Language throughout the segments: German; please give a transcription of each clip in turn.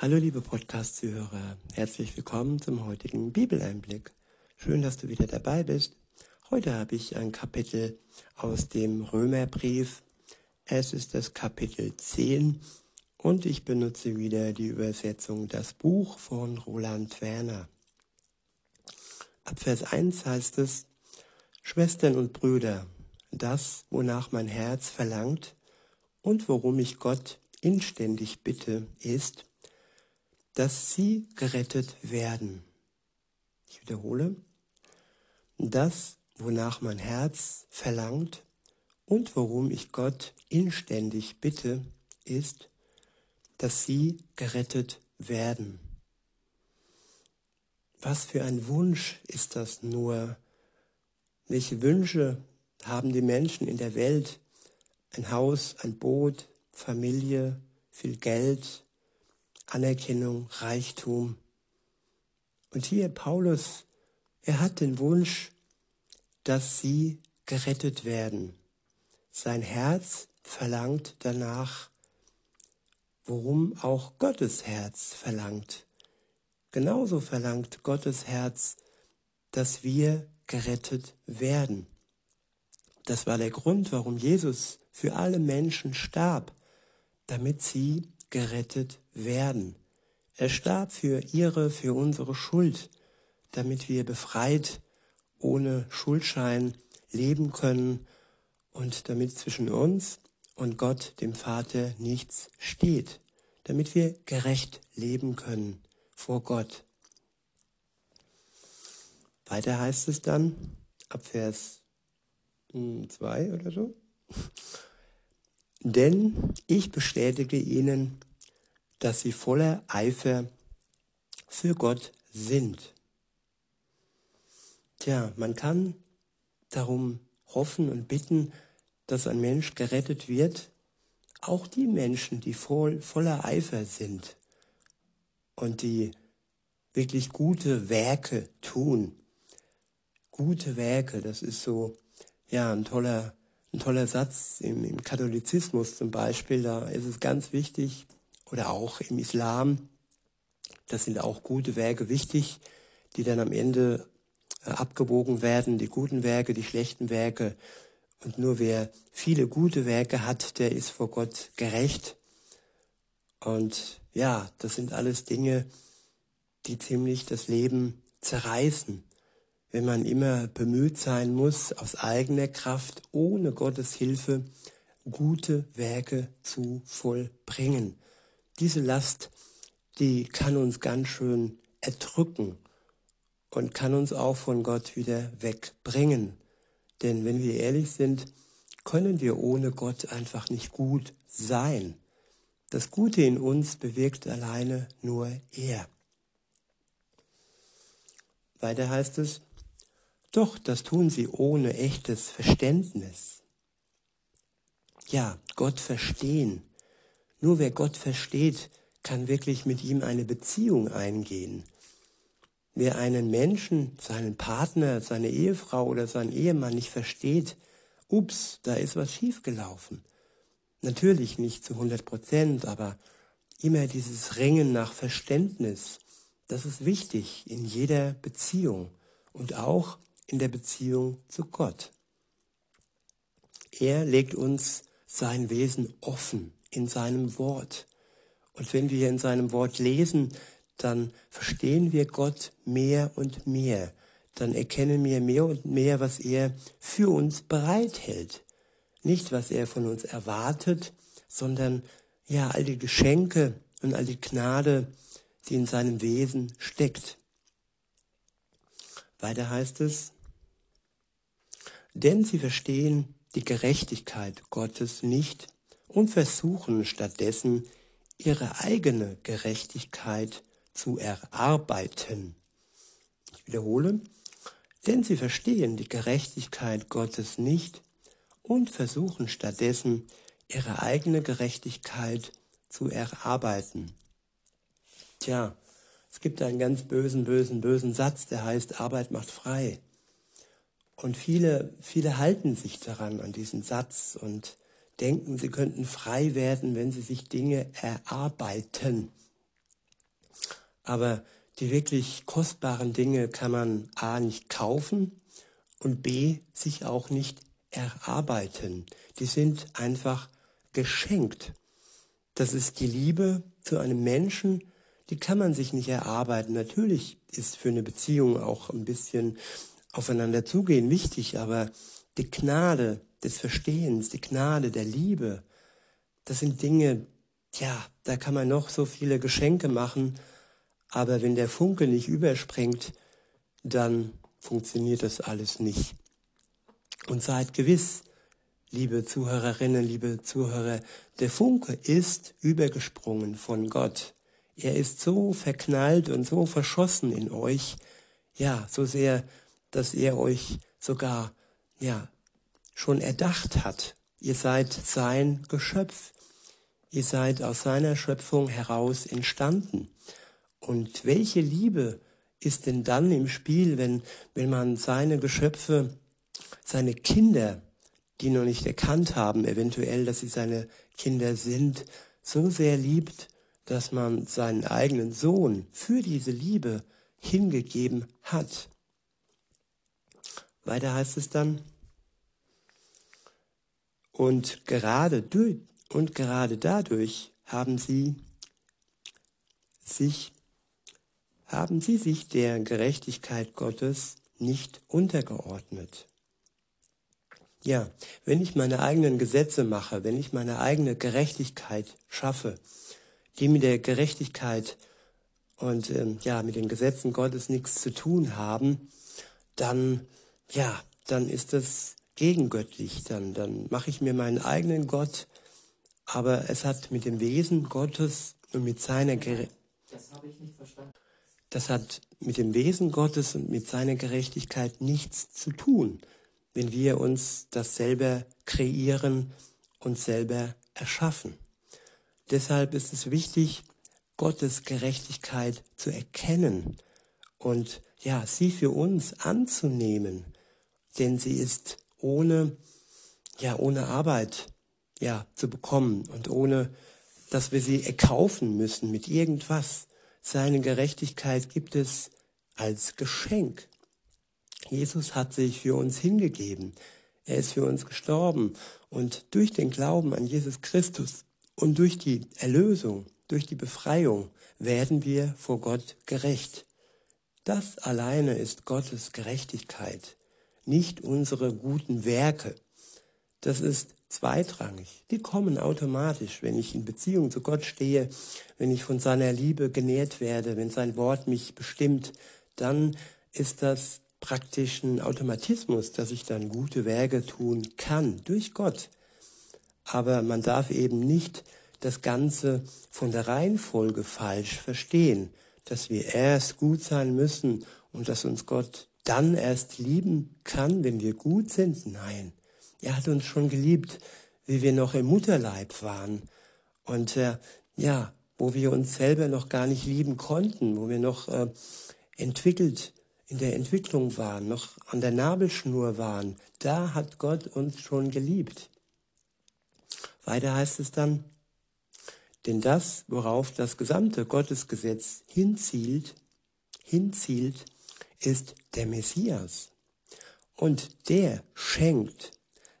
Hallo liebe Podcast-Zuhörer, herzlich willkommen zum heutigen Bibeleinblick. Schön, dass du wieder dabei bist. Heute habe ich ein Kapitel aus dem Römerbrief. Es ist das Kapitel 10 und ich benutze wieder die Übersetzung Das Buch von Roland Werner. Ab Vers 1 heißt es, Schwestern und Brüder, das, wonach mein Herz verlangt und worum ich Gott inständig bitte, ist, dass sie gerettet werden. Ich wiederhole, das, wonach mein Herz verlangt und worum ich Gott inständig bitte, ist, dass sie gerettet werden. Was für ein Wunsch ist das nur? Welche Wünsche haben die Menschen in der Welt? Ein Haus, ein Boot, Familie, viel Geld, Anerkennung, Reichtum. Und hier Paulus, er hat den Wunsch, dass sie gerettet werden. Sein Herz verlangt danach, worum auch Gottes Herz verlangt. Genauso verlangt Gottes Herz, dass wir gerettet werden. Das war der Grund, warum Jesus für alle Menschen starb, damit sie gerettet werden. Er starb für ihre, für unsere Schuld, damit wir befreit, ohne Schuldschein leben können und damit zwischen uns und Gott, dem Vater, nichts steht, damit wir gerecht leben können vor Gott. Weiter heißt es dann, ab Vers 2 oder so, denn ich bestätige ihnen, dass sie voller Eifer für Gott sind. Tja, man kann darum hoffen und bitten, dass ein Mensch gerettet wird, auch die Menschen, die voll, voller Eifer sind und die wirklich gute Werke tun. Gute Werke, das ist so, ja, ein toller ein toller Satz im, im Katholizismus zum Beispiel, da ist es ganz wichtig, oder auch im Islam, das sind auch gute Werke wichtig, die dann am Ende äh, abgewogen werden, die guten Werke, die schlechten Werke. Und nur wer viele gute Werke hat, der ist vor Gott gerecht. Und ja, das sind alles Dinge, die ziemlich das Leben zerreißen wenn man immer bemüht sein muss, aus eigener Kraft, ohne Gottes Hilfe, gute Werke zu vollbringen. Diese Last, die kann uns ganz schön erdrücken und kann uns auch von Gott wieder wegbringen. Denn wenn wir ehrlich sind, können wir ohne Gott einfach nicht gut sein. Das Gute in uns bewirkt alleine nur er. Weiter heißt es, doch das tun sie ohne echtes Verständnis. Ja, Gott verstehen. Nur wer Gott versteht, kann wirklich mit ihm eine Beziehung eingehen. Wer einen Menschen, seinen Partner, seine Ehefrau oder seinen Ehemann nicht versteht, ups, da ist was schiefgelaufen. Natürlich nicht zu 100 Prozent, aber immer dieses Ringen nach Verständnis, das ist wichtig in jeder Beziehung und auch in der Beziehung zu Gott. Er legt uns sein Wesen offen in seinem Wort. Und wenn wir in seinem Wort lesen, dann verstehen wir Gott mehr und mehr. Dann erkennen wir mehr und mehr, was er für uns bereithält. Nicht, was er von uns erwartet, sondern ja, all die Geschenke und all die Gnade, die in seinem Wesen steckt. Weiter heißt es, denn sie verstehen die Gerechtigkeit Gottes nicht und versuchen stattdessen ihre eigene Gerechtigkeit zu erarbeiten. Ich wiederhole, denn sie verstehen die Gerechtigkeit Gottes nicht und versuchen stattdessen ihre eigene Gerechtigkeit zu erarbeiten. Tja, es gibt einen ganz bösen, bösen, bösen Satz, der heißt, Arbeit macht frei. Und viele, viele halten sich daran, an diesen Satz und denken, sie könnten frei werden, wenn sie sich Dinge erarbeiten. Aber die wirklich kostbaren Dinge kann man a nicht kaufen und b sich auch nicht erarbeiten. Die sind einfach geschenkt. Das ist die Liebe zu einem Menschen, die kann man sich nicht erarbeiten. Natürlich ist für eine Beziehung auch ein bisschen aufeinander zugehen wichtig, aber die Gnade des Verstehens, die Gnade der Liebe, das sind Dinge, ja, da kann man noch so viele Geschenke machen, aber wenn der Funke nicht überspringt, dann funktioniert das alles nicht. Und seid gewiss, liebe Zuhörerinnen, liebe Zuhörer, der Funke ist übergesprungen von Gott. Er ist so verknallt und so verschossen in euch, ja, so sehr, dass er euch sogar, ja, schon erdacht hat. Ihr seid sein Geschöpf. Ihr seid aus seiner Schöpfung heraus entstanden. Und welche Liebe ist denn dann im Spiel, wenn, wenn man seine Geschöpfe, seine Kinder, die noch nicht erkannt haben, eventuell, dass sie seine Kinder sind, so sehr liebt, dass man seinen eigenen Sohn für diese Liebe hingegeben hat. Weiter heißt es dann, und gerade durch, und gerade dadurch haben sie sich haben sie sich der Gerechtigkeit Gottes nicht untergeordnet. Ja, wenn ich meine eigenen Gesetze mache, wenn ich meine eigene Gerechtigkeit schaffe, die mit der Gerechtigkeit und ähm, ja mit den Gesetzen Gottes nichts zu tun haben, dann ja, dann ist das gegengöttlich. Dann dann mache ich mir meinen eigenen Gott, aber es hat mit dem Wesen Gottes und mit seiner Gerechtigkeit das habe ich nicht verstanden das hat mit dem Wesen Gottes und mit seiner Gerechtigkeit nichts zu tun, wenn wir uns das selber kreieren und selber erschaffen. Deshalb ist es wichtig, Gottes Gerechtigkeit zu erkennen und ja, sie für uns anzunehmen, denn sie ist ohne ja, ohne Arbeit ja zu bekommen und ohne dass wir sie erkaufen müssen mit irgendwas. Seine Gerechtigkeit gibt es als Geschenk. Jesus hat sich für uns hingegeben. Er ist für uns gestorben. Und durch den Glauben an Jesus Christus und durch die Erlösung, durch die Befreiung werden wir vor Gott gerecht. Das alleine ist Gottes Gerechtigkeit, nicht unsere guten Werke. Das ist zweitrangig. Die kommen automatisch, wenn ich in Beziehung zu Gott stehe, wenn ich von seiner Liebe genährt werde, wenn sein Wort mich bestimmt, dann ist das praktisch ein Automatismus, dass ich dann gute Werke tun kann durch Gott. Aber man darf eben nicht das Ganze von der Reihenfolge falsch verstehen, dass wir erst gut sein müssen und dass uns Gott dann erst lieben kann, wenn wir gut sind. Nein, er hat uns schon geliebt, wie wir noch im Mutterleib waren. Und äh, ja, wo wir uns selber noch gar nicht lieben konnten, wo wir noch äh, entwickelt, in der Entwicklung waren, noch an der Nabelschnur waren, da hat Gott uns schon geliebt. Weiter heißt es dann, denn das, worauf das gesamte Gottesgesetz hinzielt, hinzielt, ist der Messias. Und der schenkt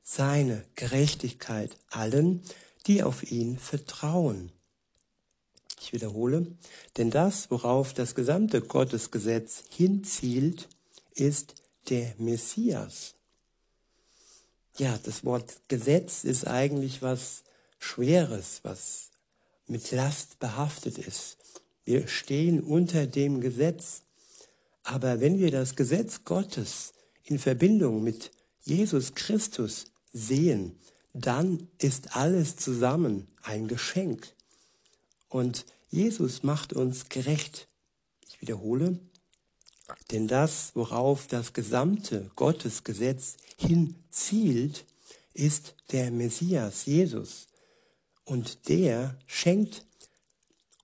seine Gerechtigkeit allen, die auf ihn vertrauen. Ich wiederhole, denn das, worauf das gesamte Gottesgesetz hinzielt, ist der Messias. Ja, das Wort Gesetz ist eigentlich was Schweres, was mit Last behaftet ist. Wir stehen unter dem Gesetz. Aber wenn wir das Gesetz Gottes in Verbindung mit Jesus Christus sehen, dann ist alles zusammen ein Geschenk. Und Jesus macht uns gerecht. Ich wiederhole, denn das, worauf das gesamte Gottesgesetz hinzielt, ist der Messias, Jesus. Und der schenkt,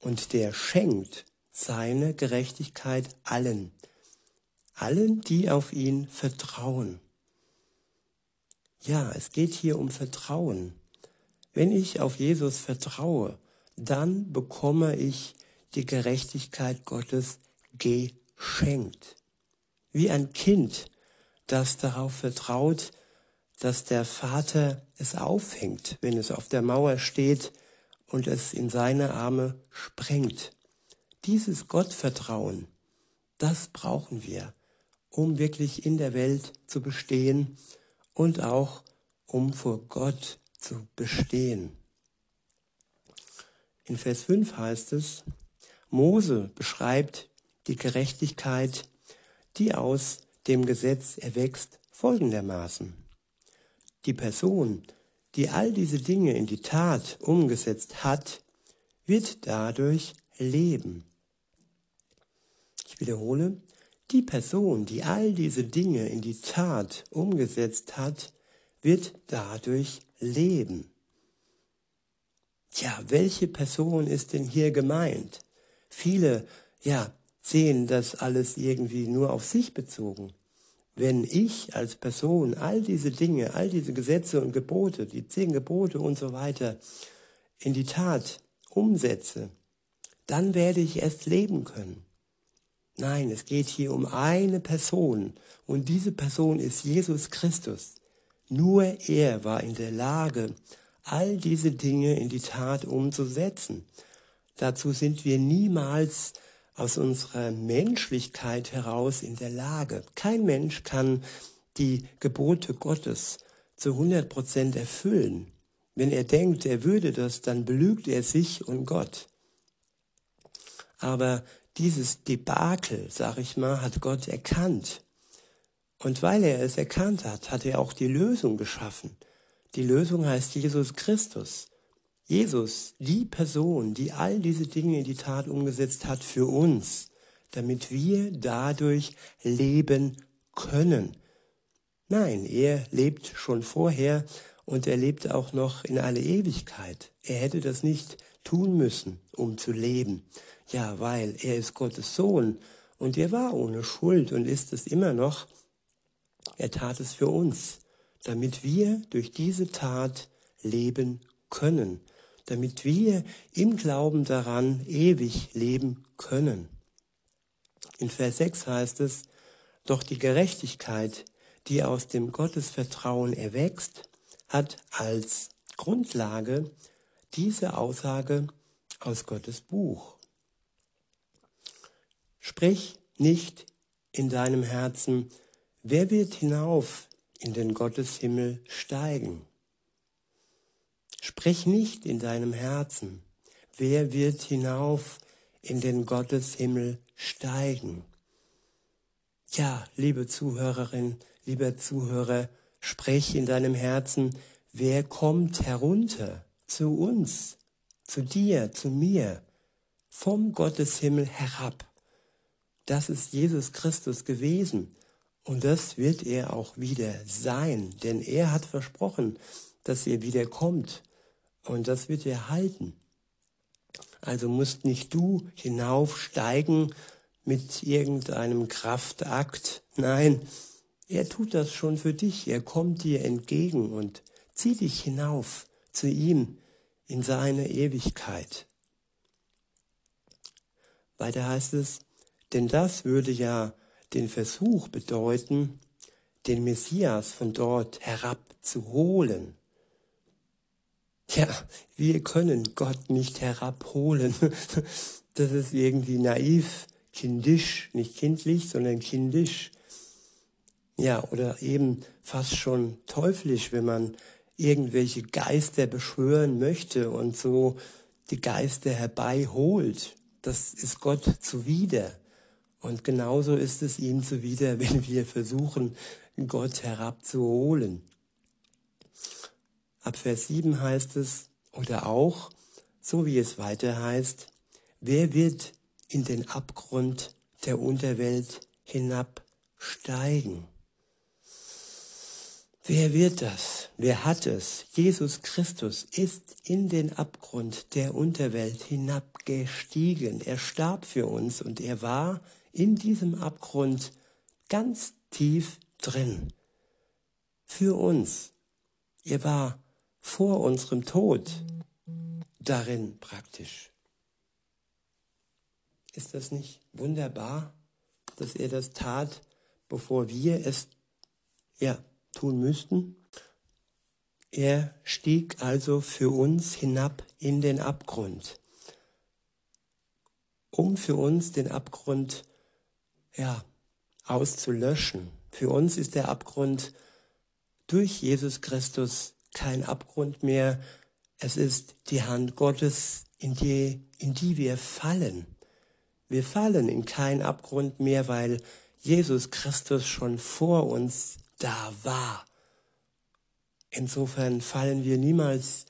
und der schenkt seine Gerechtigkeit allen, allen, die auf ihn vertrauen. Ja, es geht hier um Vertrauen. Wenn ich auf Jesus vertraue, dann bekomme ich die Gerechtigkeit Gottes geschenkt. Wie ein Kind, das darauf vertraut, dass der Vater es aufhängt, wenn es auf der Mauer steht und es in seine Arme sprengt. Dieses Gottvertrauen, das brauchen wir, um wirklich in der Welt zu bestehen und auch um vor Gott zu bestehen. In Vers 5 heißt es, Mose beschreibt die Gerechtigkeit, die aus dem Gesetz erwächst, folgendermaßen. Die Person, die all diese Dinge in die Tat umgesetzt hat, wird dadurch leben. Ich wiederhole, die Person, die all diese Dinge in die Tat umgesetzt hat, wird dadurch leben. Tja, welche Person ist denn hier gemeint? Viele, ja, sehen das alles irgendwie nur auf sich bezogen. Wenn ich als Person all diese Dinge, all diese Gesetze und Gebote, die zehn Gebote und so weiter in die Tat umsetze, dann werde ich erst leben können. Nein, es geht hier um eine Person und diese Person ist Jesus Christus. Nur er war in der Lage, all diese Dinge in die Tat umzusetzen. Dazu sind wir niemals aus unserer Menschlichkeit heraus in der Lage. Kein Mensch kann die Gebote Gottes zu 100 Prozent erfüllen. Wenn er denkt, er würde das, dann belügt er sich und Gott. Aber dieses Debakel, sag ich mal, hat Gott erkannt. Und weil er es erkannt hat, hat er auch die Lösung geschaffen. Die Lösung heißt Jesus Christus. Jesus, die Person, die all diese Dinge in die Tat umgesetzt hat für uns, damit wir dadurch leben können. Nein, er lebt schon vorher und er lebt auch noch in alle Ewigkeit. Er hätte das nicht tun müssen, um zu leben. Ja, weil er ist Gottes Sohn und er war ohne Schuld und ist es immer noch. Er tat es für uns, damit wir durch diese Tat leben können, damit wir im Glauben daran ewig leben können. In Vers 6 heißt es, doch die Gerechtigkeit, die aus dem Gottesvertrauen erwächst, hat als Grundlage diese Aussage aus Gottes Buch. Sprich nicht in deinem Herzen, wer wird hinauf in den Gotteshimmel steigen? Sprich nicht in deinem Herzen, wer wird hinauf in den Gotteshimmel steigen? Ja, liebe Zuhörerin, lieber Zuhörer, sprich in deinem Herzen, wer kommt herunter zu uns, zu dir, zu mir, vom Gotteshimmel herab? Das ist Jesus Christus gewesen. Und das wird er auch wieder sein, denn er hat versprochen, dass er wieder kommt. Und das wird er halten. Also musst nicht du hinaufsteigen mit irgendeinem Kraftakt. Nein, er tut das schon für dich. Er kommt dir entgegen und zieht dich hinauf zu ihm in seine Ewigkeit. Weiter heißt es, denn das würde ja den Versuch bedeuten, den Messias von dort herabzuholen. Ja, wir können Gott nicht herabholen. Das ist irgendwie naiv, kindisch, nicht kindlich, sondern kindisch. Ja, oder eben fast schon teuflisch, wenn man irgendwelche Geister beschwören möchte und so die Geister herbeiholt. Das ist Gott zuwider. Und genauso ist es ihm zuwider, wenn wir versuchen, Gott herabzuholen. Ab Vers 7 heißt es, oder auch, so wie es weiter heißt, wer wird in den Abgrund der Unterwelt hinabsteigen? Wer wird das? Wer hat es? Jesus Christus ist in den Abgrund der Unterwelt hinabgestiegen. Er starb für uns und er war in diesem Abgrund ganz tief drin. Für uns. Er war vor unserem Tod darin praktisch. Ist das nicht wunderbar, dass er das tat, bevor wir es ja, tun müssten? Er stieg also für uns hinab in den Abgrund, um für uns den Abgrund ja, auszulöschen. Für uns ist der Abgrund durch Jesus Christus kein Abgrund mehr. Es ist die Hand Gottes, in die, in die wir fallen. Wir fallen in keinen Abgrund mehr, weil Jesus Christus schon vor uns da war. Insofern fallen wir niemals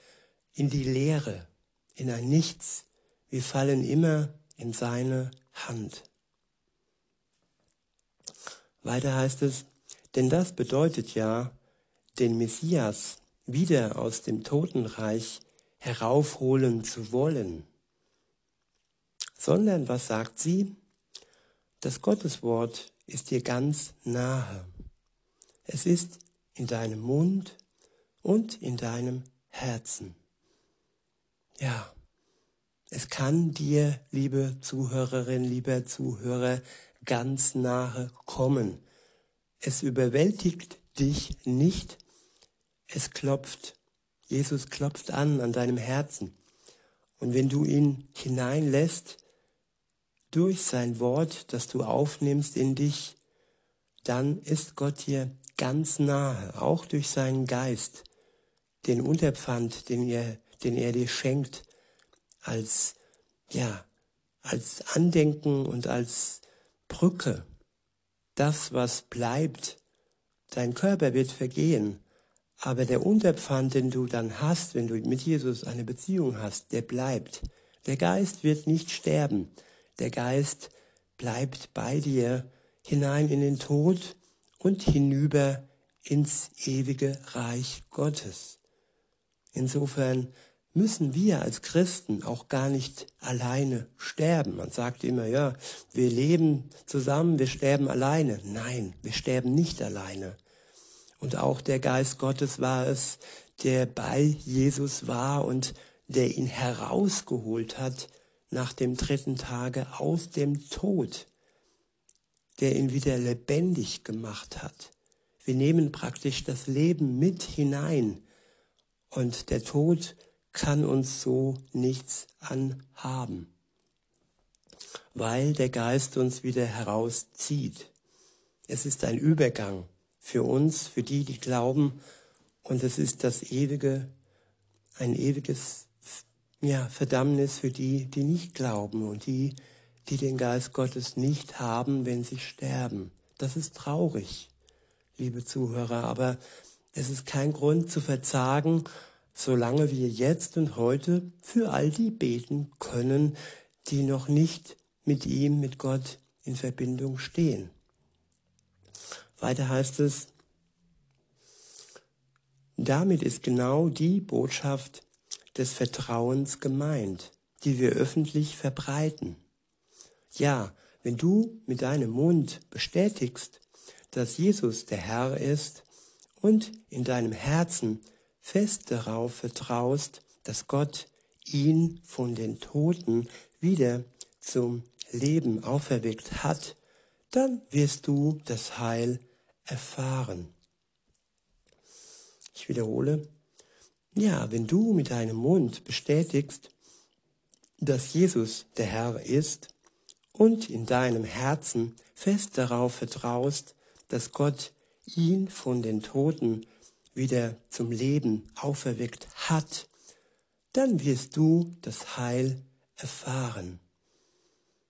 in die Leere, in ein Nichts. Wir fallen immer in seine Hand. Weiter heißt es, denn das bedeutet ja, den Messias wieder aus dem Totenreich heraufholen zu wollen. Sondern was sagt sie? Das Gotteswort ist dir ganz nahe. Es ist in deinem Mund und in deinem Herzen. Ja, es kann dir, liebe Zuhörerin, lieber Zuhörer, ganz nahe kommen. Es überwältigt dich nicht, es klopft. Jesus klopft an an deinem Herzen. Und wenn du ihn hineinlässt, durch sein Wort, das du aufnimmst in dich, dann ist Gott dir ganz nahe, auch durch seinen Geist den Unterpfand, den er, den er dir schenkt, als, ja, als Andenken und als Brücke. Das, was bleibt, dein Körper wird vergehen, aber der Unterpfand, den du dann hast, wenn du mit Jesus eine Beziehung hast, der bleibt. Der Geist wird nicht sterben. Der Geist bleibt bei dir hinein in den Tod und hinüber ins ewige Reich Gottes. Insofern müssen wir als Christen auch gar nicht alleine sterben. Man sagt immer, ja, wir leben zusammen, wir sterben alleine. Nein, wir sterben nicht alleine. Und auch der Geist Gottes war es, der bei Jesus war und der ihn herausgeholt hat nach dem dritten Tage aus dem Tod, der ihn wieder lebendig gemacht hat. Wir nehmen praktisch das Leben mit hinein und der Tod kann uns so nichts anhaben, weil der Geist uns wieder herauszieht. Es ist ein Übergang für uns, für die, die glauben, und es ist das ewige, ein ewiges ja, Verdammnis für die, die nicht glauben und die, die den Geist Gottes nicht haben, wenn sie sterben. Das ist traurig, liebe Zuhörer, aber es ist kein Grund zu verzagen, solange wir jetzt und heute für all die beten können, die noch nicht mit ihm, mit Gott in Verbindung stehen. Weiter heißt es, damit ist genau die Botschaft des Vertrauens gemeint, die wir öffentlich verbreiten. Ja, wenn du mit deinem Mund bestätigst, dass Jesus der Herr ist und in deinem Herzen fest darauf vertraust, dass Gott ihn von den Toten wieder zum Leben auferweckt hat, dann wirst du das Heil erfahren. Ich wiederhole, ja, wenn du mit deinem Mund bestätigst, dass Jesus der Herr ist und in deinem Herzen fest darauf vertraust, dass Gott ihn von den Toten wieder zum Leben auferweckt hat, dann wirst du das Heil erfahren.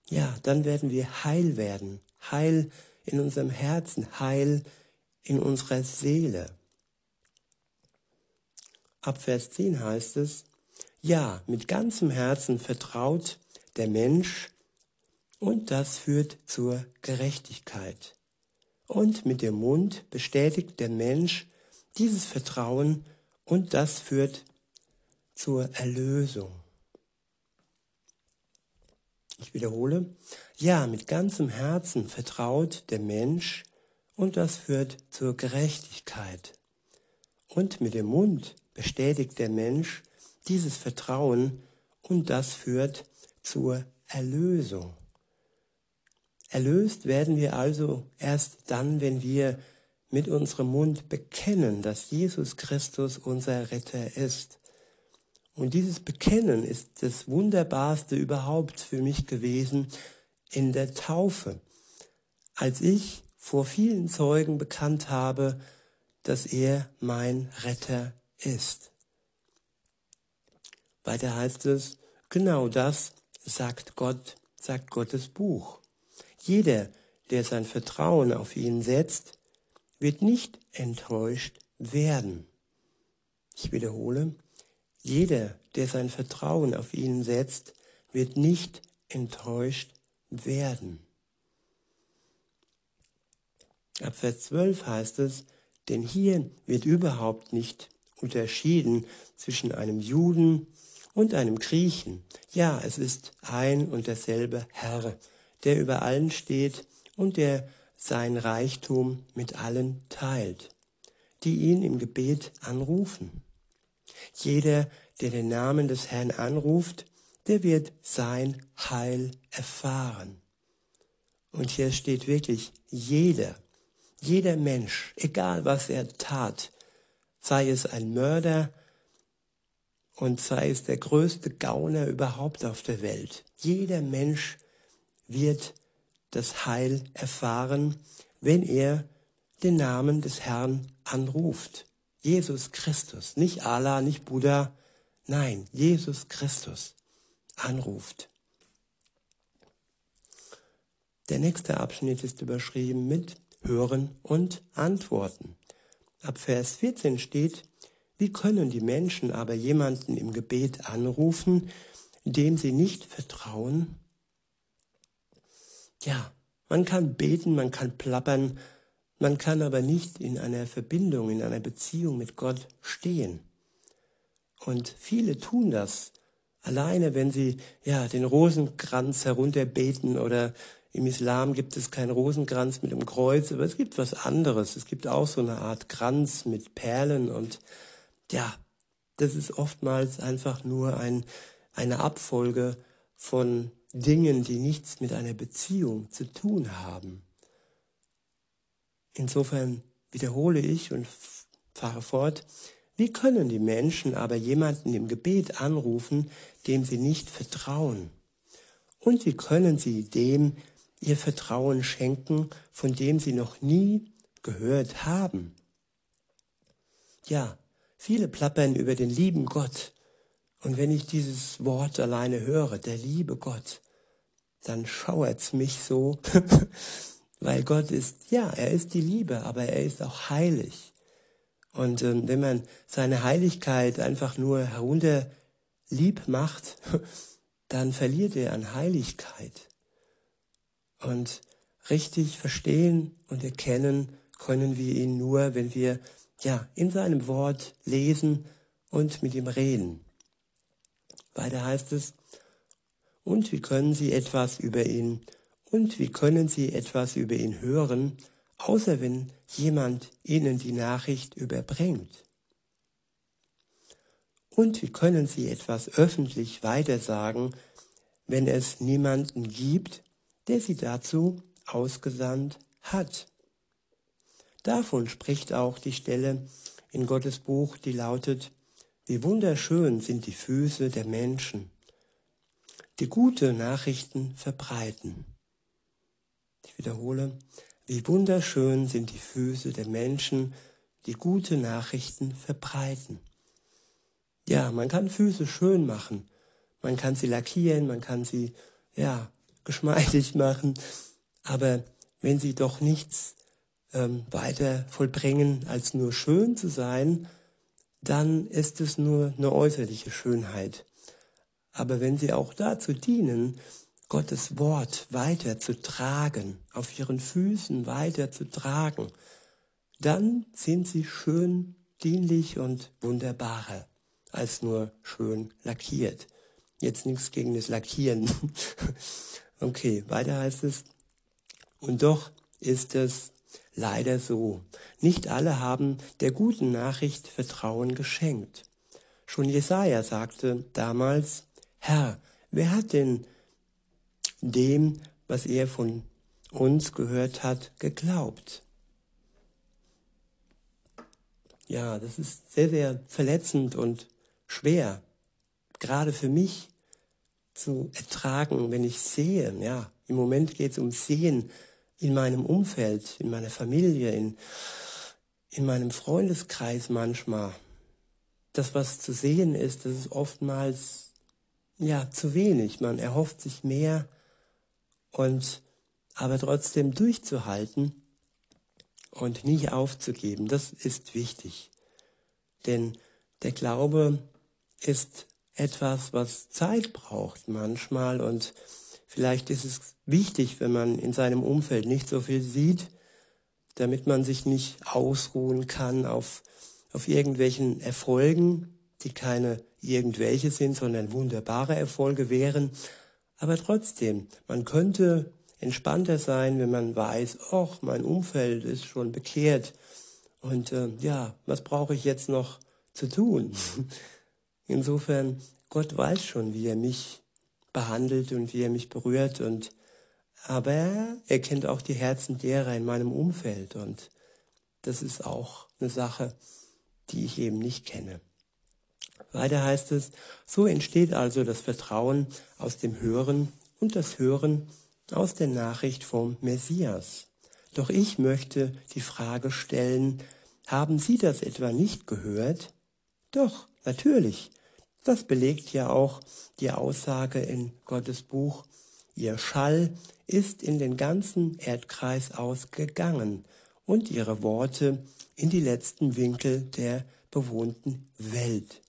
Ja, dann werden wir heil werden, heil in unserem Herzen, heil in unserer Seele. Ab Vers 10 heißt es, ja, mit ganzem Herzen vertraut der Mensch und das führt zur Gerechtigkeit. Und mit dem Mund bestätigt der Mensch dieses Vertrauen und das führt zur Erlösung. Ich wiederhole, ja, mit ganzem Herzen vertraut der Mensch und das führt zur Gerechtigkeit. Und mit dem Mund bestätigt der Mensch dieses Vertrauen und das führt zur Erlösung. Erlöst werden wir also erst dann, wenn wir mit unserem Mund bekennen, dass Jesus Christus unser Retter ist. Und dieses Bekennen ist das Wunderbarste überhaupt für mich gewesen in der Taufe, als ich vor vielen Zeugen bekannt habe, dass er mein Retter ist. Weiter heißt es, genau das sagt Gott, sagt Gottes Buch. Jeder, der sein Vertrauen auf ihn setzt, wird nicht enttäuscht werden. Ich wiederhole, jeder, der sein Vertrauen auf ihn setzt, wird nicht enttäuscht werden. Ab Vers 12 heißt es, denn hier wird überhaupt nicht unterschieden zwischen einem Juden und einem Griechen. Ja, es ist ein und derselbe Herr, der über allen steht und der sein Reichtum mit allen teilt, die ihn im Gebet anrufen. Jeder, der den Namen des Herrn anruft, der wird sein Heil erfahren. Und hier steht wirklich jeder, jeder Mensch, egal was er tat, sei es ein Mörder und sei es der größte Gauner überhaupt auf der Welt, jeder Mensch wird das Heil erfahren, wenn er den Namen des Herrn anruft. Jesus Christus, nicht Allah, nicht Buddha, nein, Jesus Christus anruft. Der nächste Abschnitt ist überschrieben mit Hören und Antworten. Ab Vers 14 steht, wie können die Menschen aber jemanden im Gebet anrufen, dem sie nicht vertrauen? Ja, man kann beten, man kann plappern, man kann aber nicht in einer Verbindung, in einer Beziehung mit Gott stehen. Und viele tun das alleine, wenn sie ja den Rosenkranz herunterbeten oder im Islam gibt es keinen Rosenkranz mit einem Kreuz, aber es gibt was anderes. Es gibt auch so eine Art Kranz mit Perlen und ja, das ist oftmals einfach nur ein, eine Abfolge von Dingen, die nichts mit einer Beziehung zu tun haben. Insofern wiederhole ich und fahre fort, wie können die Menschen aber jemanden im Gebet anrufen, dem sie nicht vertrauen? Und wie können sie dem ihr Vertrauen schenken, von dem sie noch nie gehört haben? Ja, viele plappern über den lieben Gott. Und wenn ich dieses Wort alleine höre, der liebe Gott, dann schauert's mich so, weil Gott ist, ja, er ist die Liebe, aber er ist auch heilig. Und ähm, wenn man seine Heiligkeit einfach nur herunter lieb macht, dann verliert er an Heiligkeit. Und richtig verstehen und erkennen können wir ihn nur, wenn wir ja in seinem Wort lesen und mit ihm reden. Weiter heißt es, und wie können sie etwas über ihn und wie können sie etwas über ihn hören, außer wenn jemand ihnen die Nachricht überbringt? Und wie können sie etwas öffentlich weitersagen, wenn es niemanden gibt, der sie dazu ausgesandt hat? Davon spricht auch die Stelle in Gottes Buch, die lautet, wie wunderschön sind die Füße der Menschen, die gute Nachrichten verbreiten. Ich wiederhole, wie wunderschön sind die Füße der Menschen, die gute Nachrichten verbreiten. Ja, man kann Füße schön machen, man kann sie lackieren, man kann sie, ja, geschmeidig machen, aber wenn sie doch nichts ähm, weiter vollbringen, als nur schön zu sein, dann ist es nur eine äußerliche Schönheit. Aber wenn sie auch dazu dienen, Gottes Wort weiter zu tragen, auf ihren Füßen weiter zu tragen, dann sind sie schön, dienlich und wunderbarer als nur schön lackiert. Jetzt nichts gegen das Lackieren. okay, weiter heißt es. Und doch ist es leider so. Nicht alle haben der guten Nachricht Vertrauen geschenkt. Schon Jesaja sagte damals, Herr, wer hat denn dem, was er von uns gehört hat, geglaubt. Ja, das ist sehr, sehr verletzend und schwer, gerade für mich zu ertragen, wenn ich sehe, ja, im Moment geht es um Sehen in meinem Umfeld, in meiner Familie, in, in meinem Freundeskreis manchmal. Das, was zu sehen ist, das ist oftmals ja zu wenig. Man erhofft sich mehr und aber trotzdem durchzuhalten und nie aufzugeben, das ist wichtig. Denn der Glaube ist etwas, was Zeit braucht manchmal und vielleicht ist es wichtig, wenn man in seinem Umfeld nicht so viel sieht, damit man sich nicht ausruhen kann auf, auf irgendwelchen Erfolgen, die keine irgendwelche sind, sondern wunderbare Erfolge wären. Aber trotzdem, man könnte entspannter sein, wenn man weiß, ach, mein Umfeld ist schon bekehrt. Und äh, ja, was brauche ich jetzt noch zu tun? Insofern, Gott weiß schon, wie er mich behandelt und wie er mich berührt und aber er kennt auch die Herzen derer in meinem Umfeld und das ist auch eine Sache, die ich eben nicht kenne. Weiter heißt es, so entsteht also das Vertrauen aus dem Hören und das Hören aus der Nachricht vom Messias. Doch ich möchte die Frage stellen, haben Sie das etwa nicht gehört? Doch, natürlich. Das belegt ja auch die Aussage in Gottes Buch, Ihr Schall ist in den ganzen Erdkreis ausgegangen und ihre Worte in die letzten Winkel der bewohnten Welt.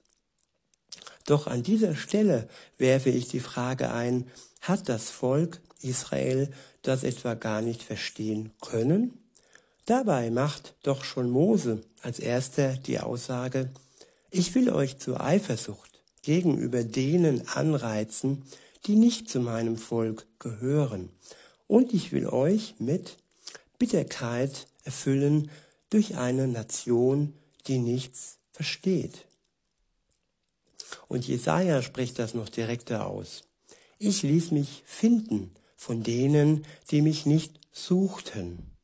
Doch an dieser Stelle werfe ich die Frage ein, hat das Volk Israel das etwa gar nicht verstehen können? Dabei macht doch schon Mose als erster die Aussage, ich will euch zur Eifersucht gegenüber denen anreizen, die nicht zu meinem Volk gehören. Und ich will euch mit Bitterkeit erfüllen durch eine Nation, die nichts versteht. Und Jesaja spricht das noch direkter aus. Ich ließ mich finden von denen, die mich nicht suchten,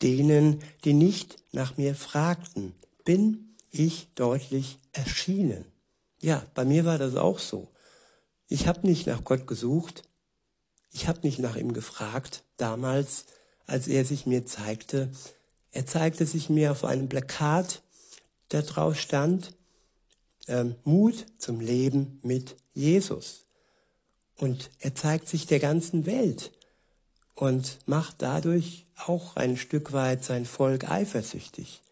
denen, die nicht nach mir fragten, bin ich deutlich erschienen. Ja, bei mir war das auch so. Ich habe nicht nach Gott gesucht, ich habe nicht nach ihm gefragt, damals, als er sich mir zeigte. Er zeigte sich mir auf einem Plakat, da drauf stand, ähm, Mut zum Leben mit Jesus. Und er zeigt sich der ganzen Welt und macht dadurch auch ein Stück weit sein Volk eifersüchtig,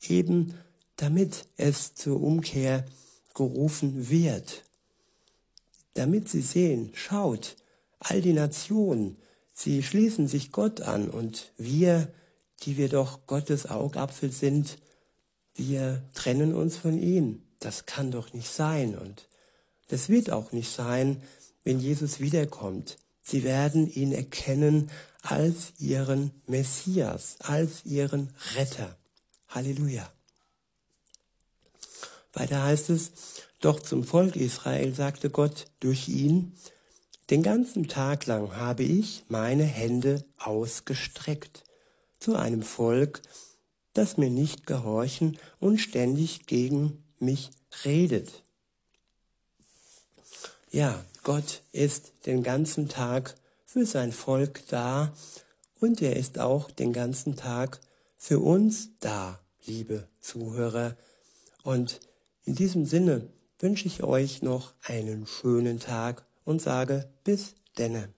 eben damit es zur Umkehr gerufen wird damit sie sehen, schaut, all die Nationen, sie schließen sich Gott an und wir, die wir doch Gottes Augapfel sind, wir trennen uns von ihm. Das kann doch nicht sein und das wird auch nicht sein, wenn Jesus wiederkommt. Sie werden ihn erkennen als ihren Messias, als ihren Retter. Halleluja. Weiter heißt es, doch zum Volk Israel sagte Gott durch ihn, den ganzen Tag lang habe ich meine Hände ausgestreckt zu einem Volk, das mir nicht gehorchen und ständig gegen mich redet. Ja, Gott ist den ganzen Tag für sein Volk da und er ist auch den ganzen Tag für uns da, liebe Zuhörer. Und in diesem Sinne wünsche ich euch noch einen schönen Tag und sage bis denne.